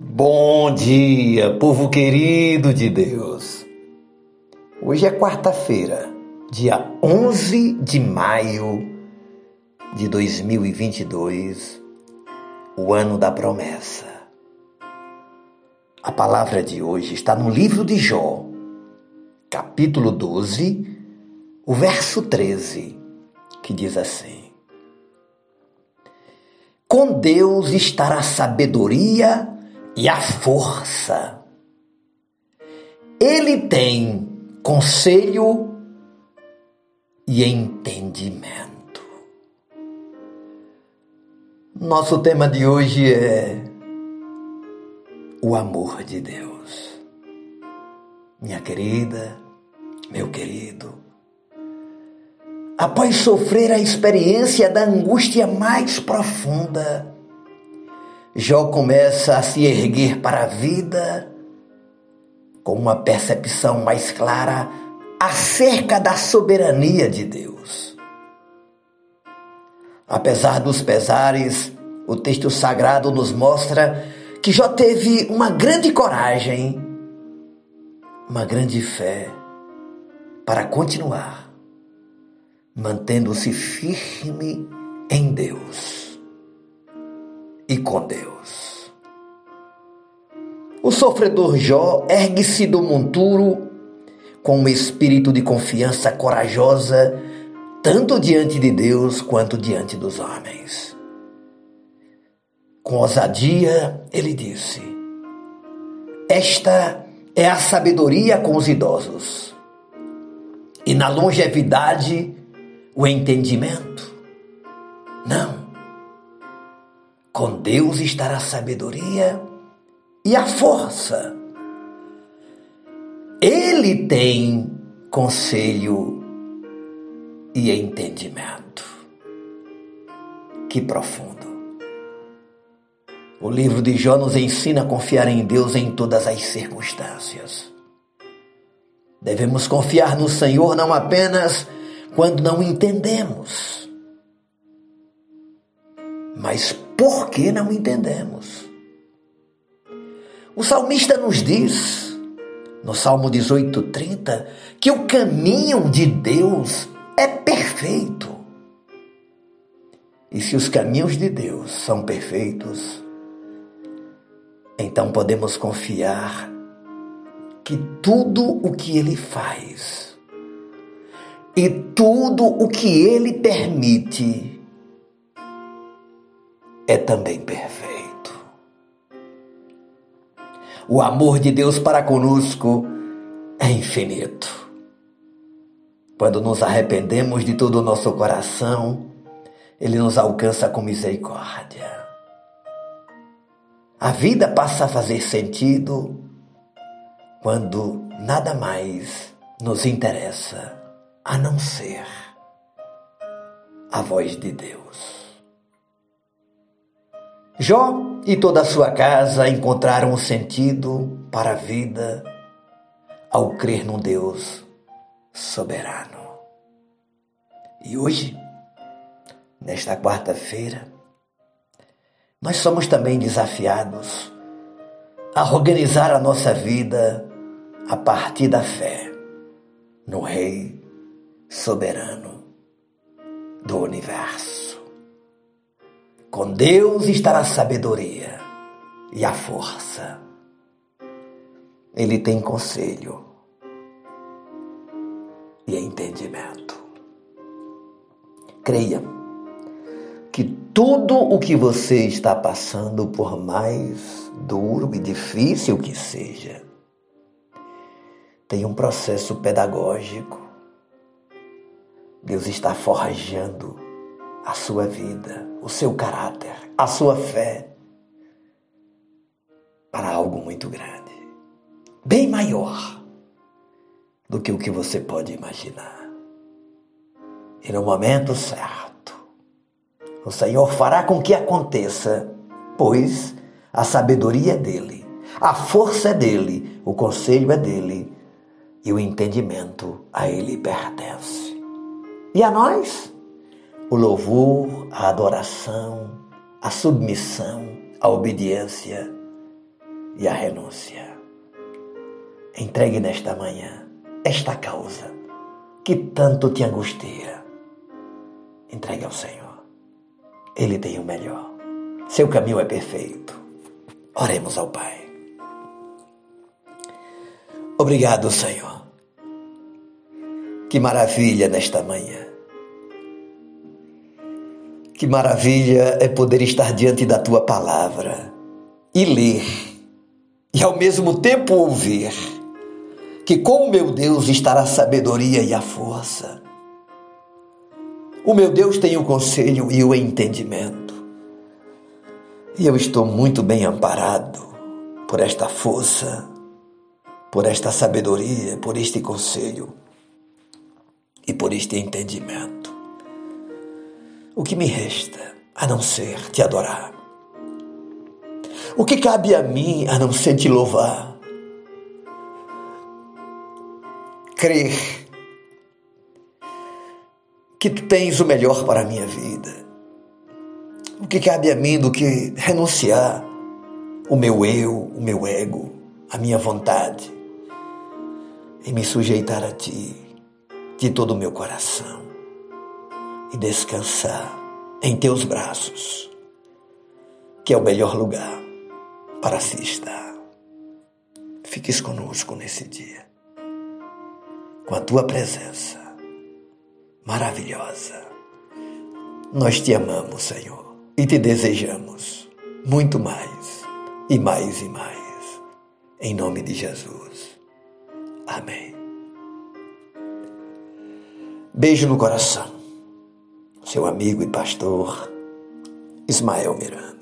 Bom dia, povo querido de Deus. Hoje é quarta-feira, dia 11 de maio de 2022, o ano da promessa. A palavra de hoje está no livro de Jó, capítulo 12, o verso 13, que diz assim: Com Deus estará sabedoria e a força. Ele tem conselho e entendimento. Nosso tema de hoje é o amor de Deus. Minha querida, meu querido, após sofrer a experiência da angústia mais profunda, Jó começa a se erguer para a vida com uma percepção mais clara acerca da soberania de Deus. Apesar dos pesares, o texto sagrado nos mostra que Jó teve uma grande coragem, uma grande fé para continuar, mantendo-se firme em Deus e com Deus. O sofredor Jó ergue-se do monturo com um espírito de confiança corajosa, tanto diante de Deus quanto diante dos homens. Com ousadia, ele disse: Esta é a sabedoria com os idosos, e na longevidade, o entendimento. Não com Deus estará a sabedoria e a força. Ele tem conselho e entendimento. Que profundo. O livro de Jó nos ensina a confiar em Deus em todas as circunstâncias. Devemos confiar no Senhor não apenas quando não entendemos, mas por que não entendemos? O salmista nos diz, no Salmo 18:30, que o caminho de Deus é perfeito. E se os caminhos de Deus são perfeitos, então podemos confiar que tudo o que ele faz e tudo o que ele permite é também perfeito. O amor de Deus para conosco é infinito. Quando nos arrependemos de todo o nosso coração, Ele nos alcança com misericórdia. A vida passa a fazer sentido quando nada mais nos interessa a não ser a voz de Deus. Jó e toda a sua casa encontraram um sentido para a vida ao crer num Deus soberano. E hoje, nesta quarta-feira, nós somos também desafiados a organizar a nossa vida a partir da fé no Rei soberano do universo. Com Deus estará a sabedoria e a força. Ele tem conselho e entendimento. Creia que tudo o que você está passando, por mais duro e difícil que seja, tem um processo pedagógico. Deus está forjando a sua vida, o seu caráter, a sua fé para algo muito grande, bem maior do que o que você pode imaginar. E no momento certo, o Senhor fará com que aconteça, pois a sabedoria é dele, a força é dele, o conselho é dele e o entendimento a ele pertence. E a nós? O louvor, a adoração, a submissão, a obediência e a renúncia. Entregue nesta manhã esta causa que tanto te angustia. Entregue ao Senhor. Ele tem o melhor. Seu caminho é perfeito. Oremos ao Pai. Obrigado, Senhor. Que maravilha nesta manhã. Que maravilha é poder estar diante da tua palavra e ler, e ao mesmo tempo ouvir que com o meu Deus estará a sabedoria e a força. O meu Deus tem o conselho e o entendimento. E eu estou muito bem amparado por esta força, por esta sabedoria, por este conselho e por este entendimento. O que me resta a não ser te adorar? O que cabe a mim a não ser te louvar? Crer que tu tens o melhor para a minha vida. O que cabe a mim do que renunciar o meu eu, o meu ego, a minha vontade e me sujeitar a ti de todo o meu coração e descansar em teus braços, que é o melhor lugar para se estar. Fiques conosco nesse dia, com a tua presença maravilhosa. Nós te amamos, Senhor, e te desejamos muito mais, e mais e mais. Em nome de Jesus. Amém. Beijo no coração. Seu amigo e pastor Ismael Miranda.